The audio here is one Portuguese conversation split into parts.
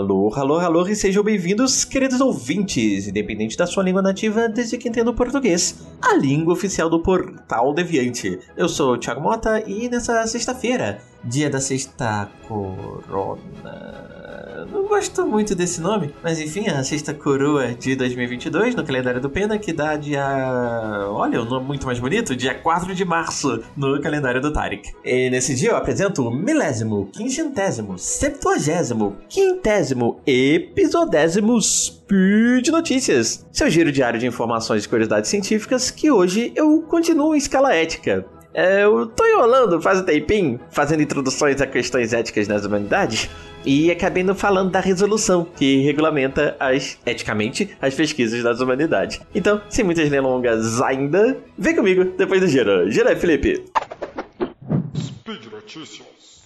Alô, alô, alô e sejam bem-vindos, queridos ouvintes, independente da sua língua nativa, desde que entenda o português, a língua oficial do Portal Deviante. Eu sou o Thiago Mota e nessa sexta-feira, dia da sexta corona não gosto muito desse nome, mas enfim, a sexta coroa de 2022 no calendário do Pena, que dá dia. Olha, um nome muito mais bonito, dia 4 de março no calendário do Tarek. E nesse dia eu apresento o milésimo, quinquagésimo, septuagésimo, quintésimo, episodésimo Speed Notícias, seu giro diário de informações e curiosidades científicas que hoje eu continuo em escala ética. É, eu tô enrolando faz um tempinho, fazendo introduções a questões éticas nas humanidades, e acabei não falando da resolução que regulamenta as, eticamente, as pesquisas das humanidades. Então, sem muitas delongas ainda, vem comigo depois do giro. Gira aí, Felipe. Speed Notícias.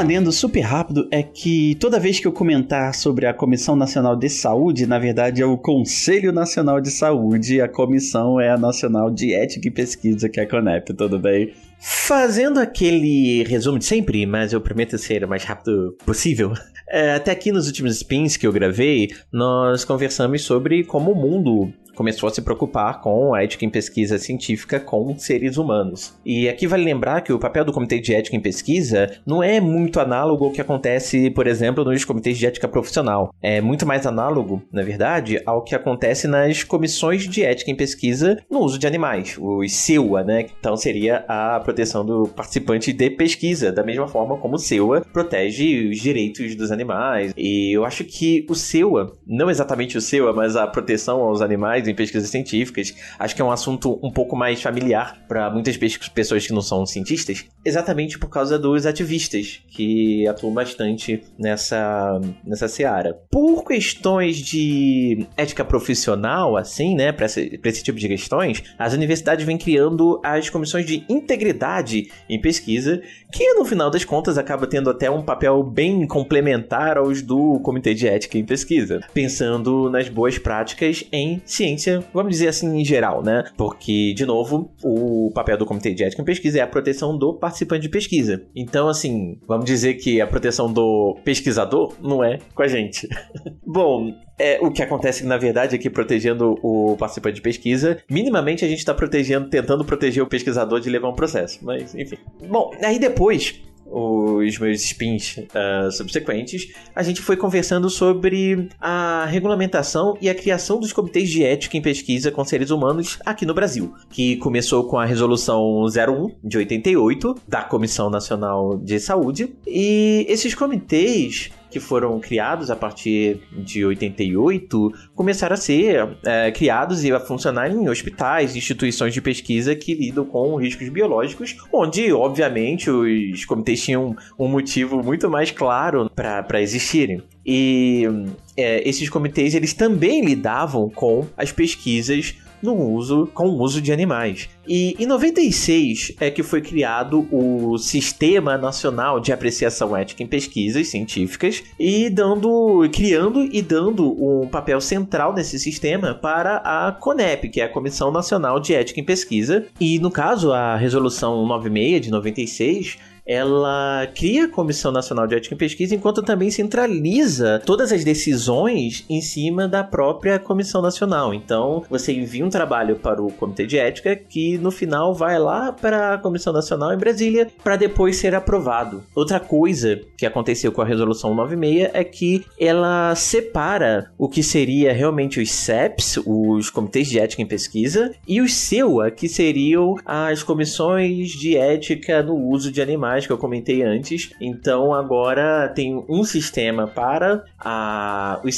Adendo super rápido é que toda vez que eu comentar sobre a Comissão Nacional de Saúde, na verdade é o Conselho Nacional de Saúde, a comissão é a Nacional de Ética e Pesquisa, que é a CONEP, tudo bem? Fazendo aquele resumo de sempre, mas eu prometo ser o mais rápido possível. É, até aqui nos últimos spins que eu gravei, nós conversamos sobre como o mundo começou a se preocupar com a ética em pesquisa científica com seres humanos. E aqui vale lembrar que o papel do Comitê de Ética em Pesquisa não é muito análogo ao que acontece, por exemplo, nos comitês de ética profissional. É muito mais análogo, na verdade, ao que acontece nas comissões de ética em pesquisa no uso de animais, os SEUA, né? Então seria a proteção do participante de pesquisa, da mesma forma como o SEUA protege os direitos dos animais. E eu acho que o SEUA, não exatamente o SEUA, mas a proteção aos animais em pesquisas científicas. Acho que é um assunto um pouco mais familiar para muitas pessoas que não são cientistas, exatamente por causa dos ativistas que atuam bastante nessa, nessa seara. Por questões de ética profissional, assim, né, para esse, esse tipo de questões, as universidades vêm criando as comissões de integridade em pesquisa, que no final das contas acaba tendo até um papel bem complementar aos do Comitê de Ética em Pesquisa, pensando nas boas práticas em ciência ciência, vamos dizer assim, em geral, né? Porque, de novo, o papel do Comitê de Ética em Pesquisa é a proteção do participante de pesquisa. Então, assim, vamos dizer que a proteção do pesquisador não é com a gente. Bom, é, o que acontece, na verdade, é que protegendo o participante de pesquisa, minimamente a gente está protegendo, tentando proteger o pesquisador de levar um processo. Mas, enfim. Bom, aí depois os meus spins uh, subsequentes, a gente foi conversando sobre a regulamentação e a criação dos comitês de ética em pesquisa com seres humanos aqui no Brasil, que começou com a resolução 01 de 88 da Comissão Nacional de Saúde, e esses comitês que foram criados a partir de 88 começaram a ser é, criados e a funcionar em hospitais, instituições de pesquisa que lidam com riscos biológicos, onde, obviamente, os comitês tinham um motivo muito mais claro para existirem. E é, esses comitês eles também lidavam com as pesquisas no uso com o uso de animais. E em 96 é que foi criado o Sistema Nacional de Apreciação Ética em Pesquisas Científicas e dando criando e dando um papel central nesse sistema para a CONEP, que é a Comissão Nacional de Ética em Pesquisa. E no caso a resolução 96 de 96 ela cria a Comissão Nacional de Ética em Pesquisa, enquanto também centraliza todas as decisões em cima da própria Comissão Nacional. Então, você envia um trabalho para o Comitê de Ética que no final vai lá para a Comissão Nacional em Brasília para depois ser aprovado. Outra coisa que aconteceu com a Resolução 96 é que ela separa o que seria realmente os CEPs, os Comitês de Ética em Pesquisa, e os SEUA, que seriam as comissões de ética no uso de animais que eu comentei antes. Então agora tem um sistema para a, o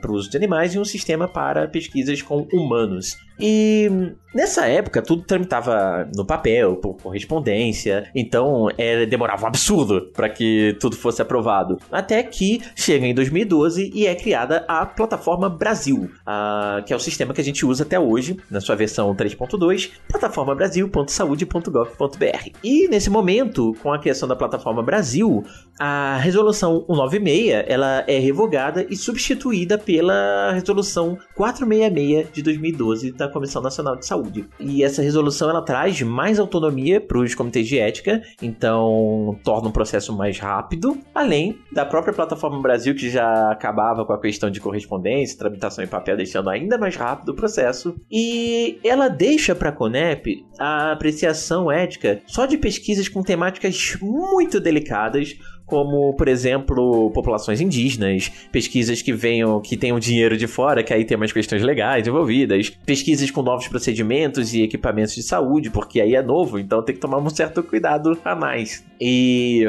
para o uso de animais, e um sistema para pesquisas com humanos. E nessa época tudo tramitava no papel, por correspondência, então é, demorava um absurdo para que tudo fosse aprovado. Até que chega em 2012 e é criada a plataforma Brasil, a, que é o sistema que a gente usa até hoje, na sua versão 3.2, plataformabrasil.saude.gov.br. E nesse momento, com a criação da plataforma Brasil, a resolução 196 ela é revogada e substituída pela resolução 466 de 2012 da da Comissão Nacional de Saúde. E essa resolução ela traz mais autonomia para os comitês de ética, então torna o processo mais rápido, além da própria plataforma Brasil que já acabava com a questão de correspondência, tramitação em papel, deixando ainda mais rápido o processo. E ela deixa para a CONEP a apreciação ética só de pesquisas com temáticas muito delicadas como, por exemplo, populações indígenas, pesquisas que venham, que tenham dinheiro de fora, que aí tem umas questões legais envolvidas, pesquisas com novos procedimentos e equipamentos de saúde, porque aí é novo, então tem que tomar um certo cuidado a mais. E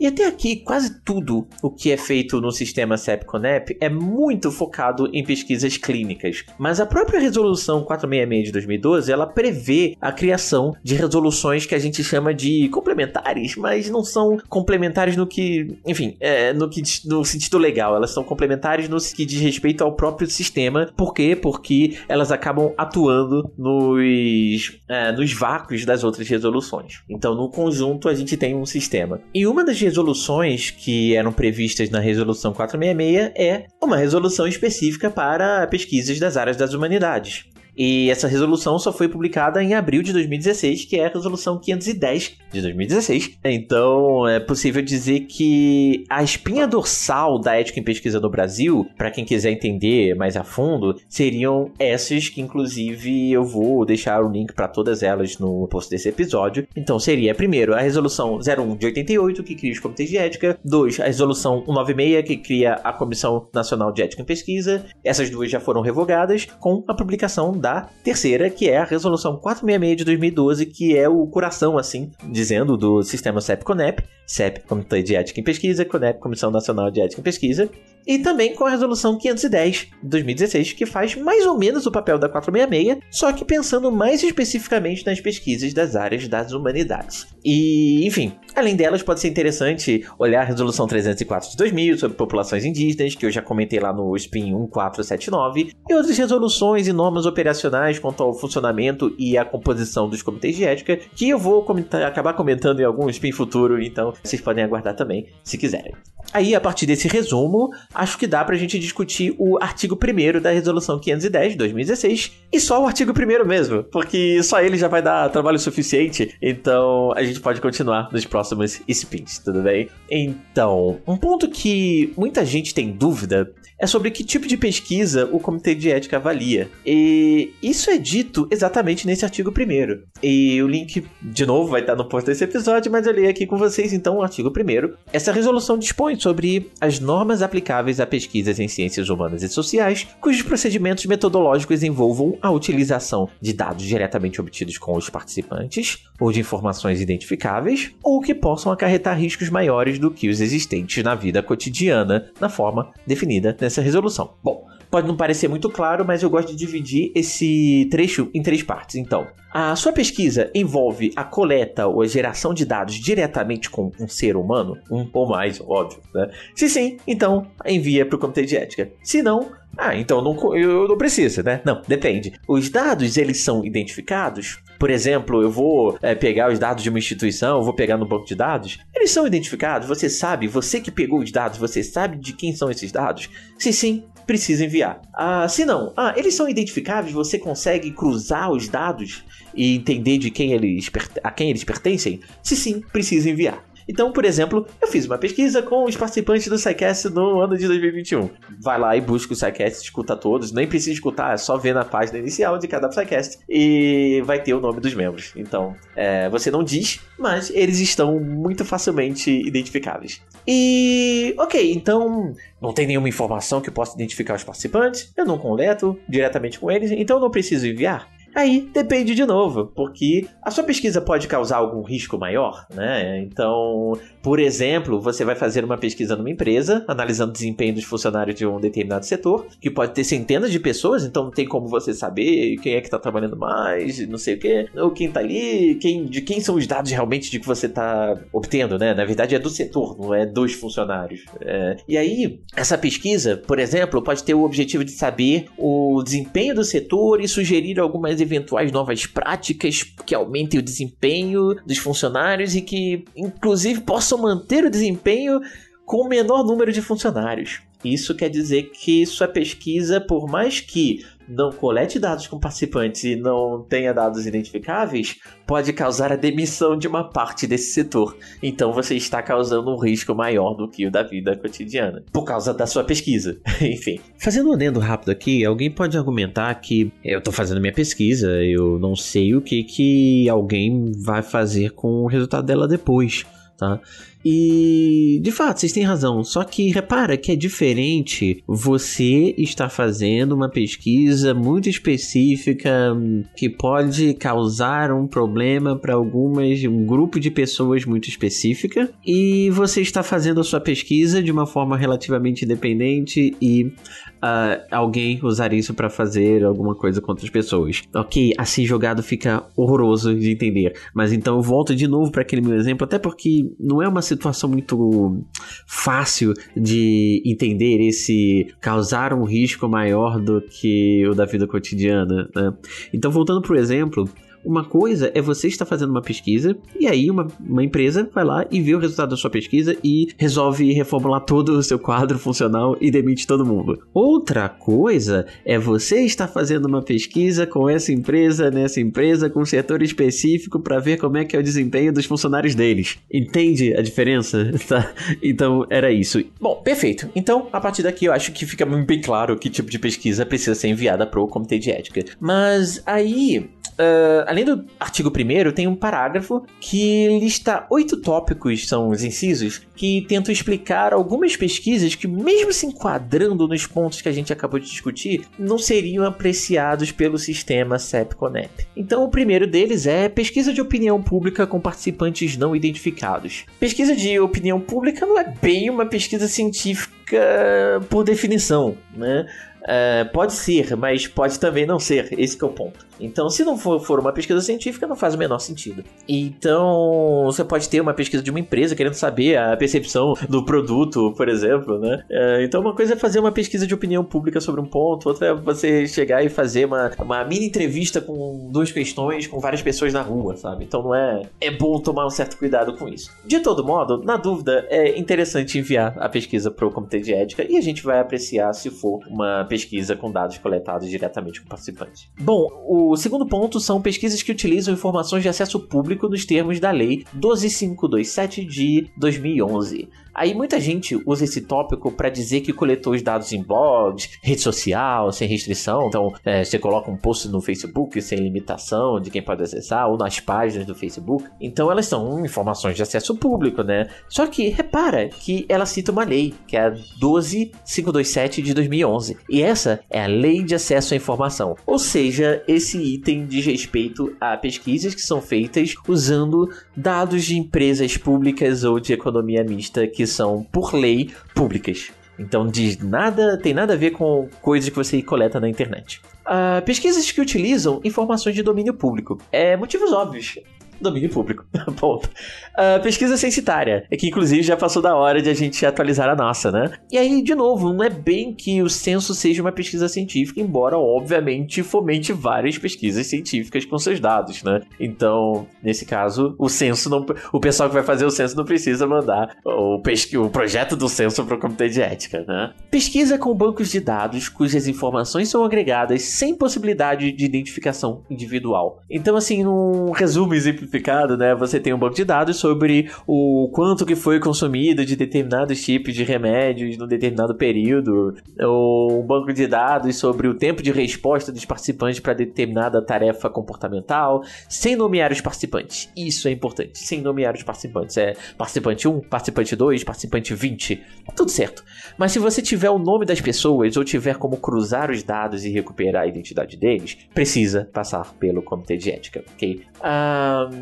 e até aqui, quase tudo o que é feito no sistema CEP-CONEP é muito focado em pesquisas clínicas. Mas a própria resolução 466 de 2012, ela prevê a criação de resoluções que a gente chama de complementares, mas não são complementares no que, enfim, é, no que no sentido legal, elas são complementares no que diz respeito ao próprio sistema. Por quê? Porque elas acabam atuando nos, é, nos vácuos das outras resoluções. Então, no conjunto, a gente tem um sistema. E uma das resoluções que eram previstas na resolução 466 é uma resolução específica para pesquisas das áreas das humanidades. E essa resolução só foi publicada em abril de 2016, que é a resolução 510 de 2016. Então, é possível dizer que a espinha dorsal da ética em pesquisa no Brasil, para quem quiser entender mais a fundo, seriam essas que inclusive eu vou deixar o link para todas elas no post desse episódio. Então, seria primeiro a resolução 01 de 88, que cria os comitês de ética, dois, a resolução 196, que cria a Comissão Nacional de Ética em Pesquisa. Essas duas já foram revogadas com a publicação da da terceira, que é a resolução 466 de 2012, que é o coração, assim, dizendo, do sistema CEP-CONEP, CEP, Comitê de Ética em Pesquisa, CONEP, Comissão Nacional de Ética em Pesquisa, e também com a resolução 510 de 2016, que faz mais ou menos o papel da 466, só que pensando mais especificamente nas pesquisas das áreas das humanidades. E, enfim, além delas, pode ser interessante olhar a resolução 304 de 2000 sobre populações indígenas, que eu já comentei lá no SPIN 1479, e outras resoluções e normas operacionais quanto ao funcionamento e a composição dos comitês de ética, que eu vou comentar, acabar comentando em algum SPIN futuro, então vocês podem aguardar também, se quiserem. Aí, a partir desse resumo, acho que dá pra gente discutir o artigo 1 da Resolução 510 de 2016 e só o artigo 1 mesmo, porque só ele já vai dar trabalho suficiente, então a gente pode continuar nos próximos spins, tudo bem? Então, um ponto que muita gente tem dúvida é sobre que tipo de pesquisa o Comitê de Ética avalia. E isso é dito exatamente nesse artigo 1. E o link, de novo, vai estar no post desse episódio, mas eu leio aqui com vocês então o artigo 1. Essa resolução dispõe sobre as normas aplicáveis a pesquisas em ciências humanas e sociais, cujos procedimentos metodológicos envolvam a utilização de dados diretamente obtidos com os participantes, ou de informações identificáveis, ou que possam acarretar riscos maiores do que os existentes na vida cotidiana, na forma definida nessa resolução. Bom, pode não parecer muito claro, mas eu gosto de dividir esse trecho em três partes. Então, a sua pesquisa envolve a coleta ou a geração de dados diretamente com um ser humano, um ou mais, óbvio, né? Se sim, então envia para o comitê de ética. Se não, ah, então não, eu não preciso, né? Não, depende. Os dados, eles são identificados. Por exemplo, eu vou é, pegar os dados de uma instituição, eu vou pegar no banco de dados. Eles são identificados, você sabe, você que pegou os dados, você sabe de quem são esses dados? Se sim, precisa enviar. Ah, se não, ah, eles são identificáveis, você consegue cruzar os dados e entender de quem eles a quem eles pertencem? Se sim, precisa enviar. Então, por exemplo, eu fiz uma pesquisa com os participantes do SciCast no ano de 2021. Vai lá e busca o SciCast, escuta todos, nem precisa escutar, é só ver na página inicial de cada SciCast e vai ter o nome dos membros. Então, é, você não diz, mas eles estão muito facilmente identificáveis. E, ok, então não tem nenhuma informação que possa identificar os participantes, eu não coleto diretamente com eles, então não preciso enviar. Aí depende de novo, porque a sua pesquisa pode causar algum risco maior, né? Então, por exemplo, você vai fazer uma pesquisa numa empresa, analisando o desempenho dos funcionários de um determinado setor, que pode ter centenas de pessoas, então não tem como você saber quem é que está trabalhando mais, não sei o quê, ou quem está ali, quem, de quem são os dados realmente de que você está obtendo, né? Na verdade é do setor, não é dos funcionários. É... E aí, essa pesquisa, por exemplo, pode ter o objetivo de saber o desempenho do setor e sugerir algumas eventuais novas práticas que aumentem o desempenho dos funcionários e que, inclusive, possam manter o desempenho com o menor número de funcionários. Isso quer dizer que sua pesquisa, por mais que não colete dados com participantes e não tenha dados identificáveis, pode causar a demissão de uma parte desse setor. Então você está causando um risco maior do que o da vida cotidiana, por causa da sua pesquisa. Enfim. Fazendo um adendo rápido aqui, alguém pode argumentar que eu estou fazendo minha pesquisa, eu não sei o que, que alguém vai fazer com o resultado dela depois. Tá? E de fato, vocês têm razão. Só que repara que é diferente você estar fazendo uma pesquisa muito específica que pode causar um problema para algumas um grupo de pessoas muito específica e você está fazendo a sua pesquisa de uma forma relativamente independente e uh, alguém usar isso para fazer alguma coisa com outras pessoas. Ok, assim jogado fica horroroso de entender. Mas então eu volto de novo para aquele meu exemplo, até porque não é uma situação muito fácil de entender esse causar um risco maior do que o da vida cotidiana. Né? Então, voltando para o exemplo, uma coisa é você estar fazendo uma pesquisa e aí uma, uma empresa vai lá e vê o resultado da sua pesquisa e resolve reformular todo o seu quadro funcional e demite todo mundo. Outra coisa é você estar fazendo uma pesquisa com essa empresa, nessa empresa, com um setor específico para ver como é que é o desempenho dos funcionários deles. Entende a diferença? Tá? Então era isso. Bom, perfeito. Então, a partir daqui eu acho que fica bem claro que tipo de pesquisa precisa ser enviada para o comitê de ética. Mas aí Uh, além do artigo 1 tem um parágrafo que lista oito tópicos, são os incisos, que tentam explicar algumas pesquisas que, mesmo se enquadrando nos pontos que a gente acabou de discutir, não seriam apreciados pelo sistema CEP-CONEP. Então, o primeiro deles é pesquisa de opinião pública com participantes não identificados. Pesquisa de opinião pública não é bem uma pesquisa científica por definição, né? Uh, pode ser, mas pode também não ser. Esse é o ponto. Então, se não for, for, uma pesquisa científica, não faz o menor sentido. Então, você pode ter uma pesquisa de uma empresa querendo saber a percepção do produto, por exemplo, né? Uh, então, uma coisa é fazer uma pesquisa de opinião pública sobre um ponto, outra é você chegar e fazer uma, uma mini entrevista com duas questões com várias pessoas na rua, sabe? Então, não é é bom tomar um certo cuidado com isso. De todo modo, na dúvida, é interessante enviar a pesquisa para o comitê de ética e a gente vai apreciar se for uma pesquisa com dados coletados diretamente com participantes. Bom, o segundo ponto são pesquisas que utilizam informações de acesso público nos termos da Lei 12527 de 2011. Aí muita gente usa esse tópico para dizer que coletou os dados em blogs, rede social, sem restrição. Então, é, você coloca um post no Facebook sem limitação de quem pode acessar, ou nas páginas do Facebook. Então, elas são informações de acesso público, né? Só que repara que ela cita uma lei, que é a 12527 de 2011. E essa é a Lei de Acesso à Informação. Ou seja, esse item diz respeito a pesquisas que são feitas usando dados de empresas públicas ou de economia mista que são, por lei, públicas. Então diz nada, tem nada a ver com coisas que você coleta na internet. Uh, pesquisas que utilizam informações de domínio público. É motivos óbvios domínio público. Ponto. Uh, pesquisa censitária, é que inclusive já passou da hora de a gente atualizar a nossa, né? E aí, de novo, não é bem que o censo seja uma pesquisa científica, embora obviamente fomente várias pesquisas científicas com seus dados, né? Então, nesse caso, o censo não. O pessoal que vai fazer o censo não precisa mandar o, pesqui, o projeto do censo para o comitê de ética, né? Pesquisa com bancos de dados cujas informações são agregadas sem possibilidade de identificação individual. Então, assim, num resumo exemplificado simplificado, né? Você tem um banco de dados sobre o quanto que foi consumido de determinados tipos de remédios num determinado período, ou um banco de dados sobre o tempo de resposta dos participantes para determinada tarefa comportamental, sem nomear os participantes. Isso é importante, sem nomear os participantes. É participante 1, participante 2, participante 20, tudo certo. Mas se você tiver o nome das pessoas ou tiver como cruzar os dados e recuperar a identidade deles, precisa passar pelo comitê de ética, ok? Um,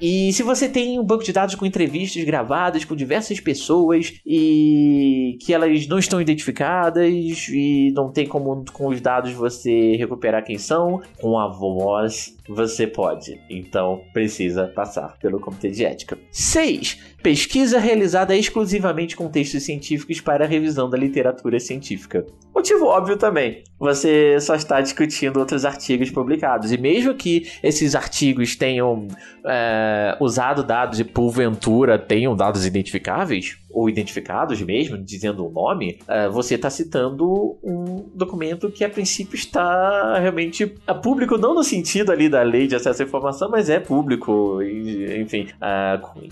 e se você tem um banco de dados com entrevistas gravadas com diversas pessoas e que elas não estão identificadas e não tem como com os dados você recuperar quem são, com a voz você pode. Então precisa passar pelo comitê de ética. 6. Pesquisa realizada exclusivamente com textos científicos para revisão da literatura científica. Motivo óbvio também. Você só está discutindo outros artigos publicados. E mesmo que esses artigos tenham é, usado dados e porventura tenham dados identificáveis, ou identificados mesmo, dizendo o nome, uh, você está citando um documento que a princípio está realmente público, não no sentido ali da lei de acesso à informação, mas é público, enfim,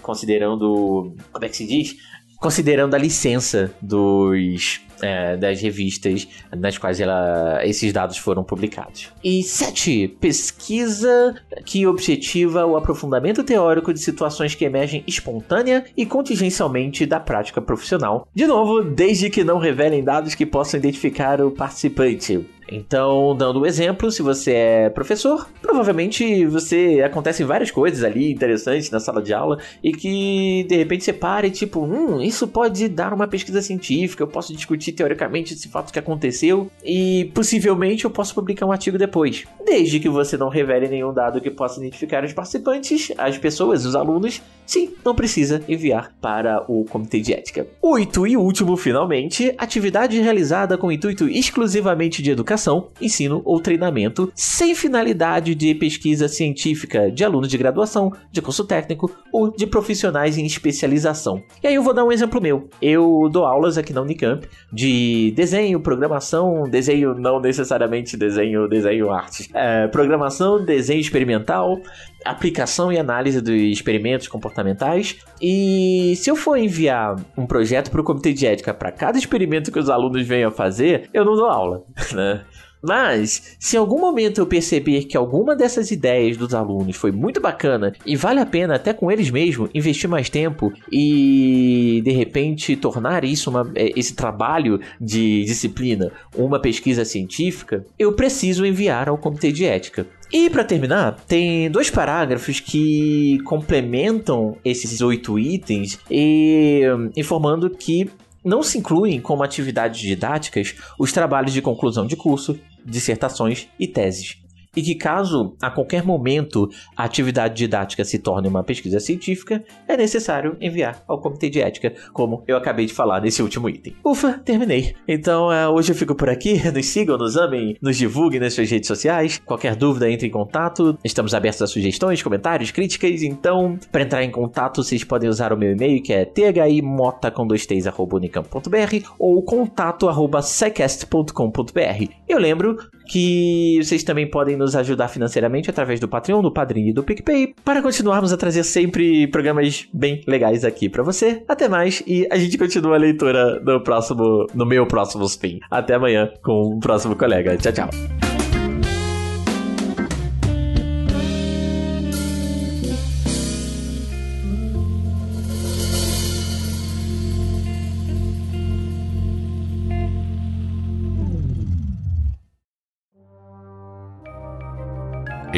considerando, como é que se diz? Considerando a licença dos é, das revistas nas quais ela, esses dados foram publicados. E 7. Pesquisa que objetiva o aprofundamento teórico de situações que emergem espontânea e contingencialmente da prática profissional. De novo, desde que não revelem dados que possam identificar o participante. Então, dando um exemplo, se você é professor, provavelmente você acontecem várias coisas ali interessantes na sala de aula e que de repente você para e tipo, hum, isso pode dar uma pesquisa científica, eu posso discutir teoricamente esse fato que aconteceu e possivelmente eu posso publicar um artigo depois. Desde que você não revele nenhum dado que possa identificar os participantes, as pessoas, os alunos, sim, não precisa enviar para o comitê de ética. Oito e último, finalmente, atividade realizada com intuito exclusivamente de educação educação, ensino ou treinamento, sem finalidade de pesquisa científica de alunos de graduação, de curso técnico ou de profissionais em especialização. E aí eu vou dar um exemplo meu. Eu dou aulas aqui na Unicamp de desenho, programação, desenho não necessariamente desenho, desenho arte, é, programação, desenho experimental, aplicação e análise dos experimentos comportamentais. E se eu for enviar um projeto para o comitê de ética para cada experimento que os alunos venham a fazer, eu não dou aula, né? Mas, se em algum momento eu perceber que alguma dessas ideias dos alunos foi muito bacana e vale a pena até com eles mesmos investir mais tempo e de repente tornar isso uma, é, esse trabalho de disciplina uma pesquisa científica, eu preciso enviar ao comitê de ética. E para terminar, tem dois parágrafos que complementam esses oito itens e informando que não se incluem como atividades didáticas os trabalhos de conclusão de curso, dissertações e teses e que, caso a qualquer momento a atividade didática se torne uma pesquisa científica, é necessário enviar ao comitê de ética, como eu acabei de falar nesse último item. Ufa, terminei. Então uh, hoje eu fico por aqui. Nos sigam, nos amem, nos divulguem nas suas redes sociais. Qualquer dúvida, entre em contato. Estamos abertos a sugestões, comentários, críticas. Então, para entrar em contato, vocês podem usar o meu e-mail que é thimota com dois ou contato arroba Eu lembro que vocês também podem nos ajudar financeiramente através do Patreon, do Padrinho e do PicPay, para continuarmos a trazer sempre programas bem legais aqui para você. Até mais e a gente continua a leitura no próximo, no meu próximo spin. Até amanhã com o próximo colega. Tchau, tchau.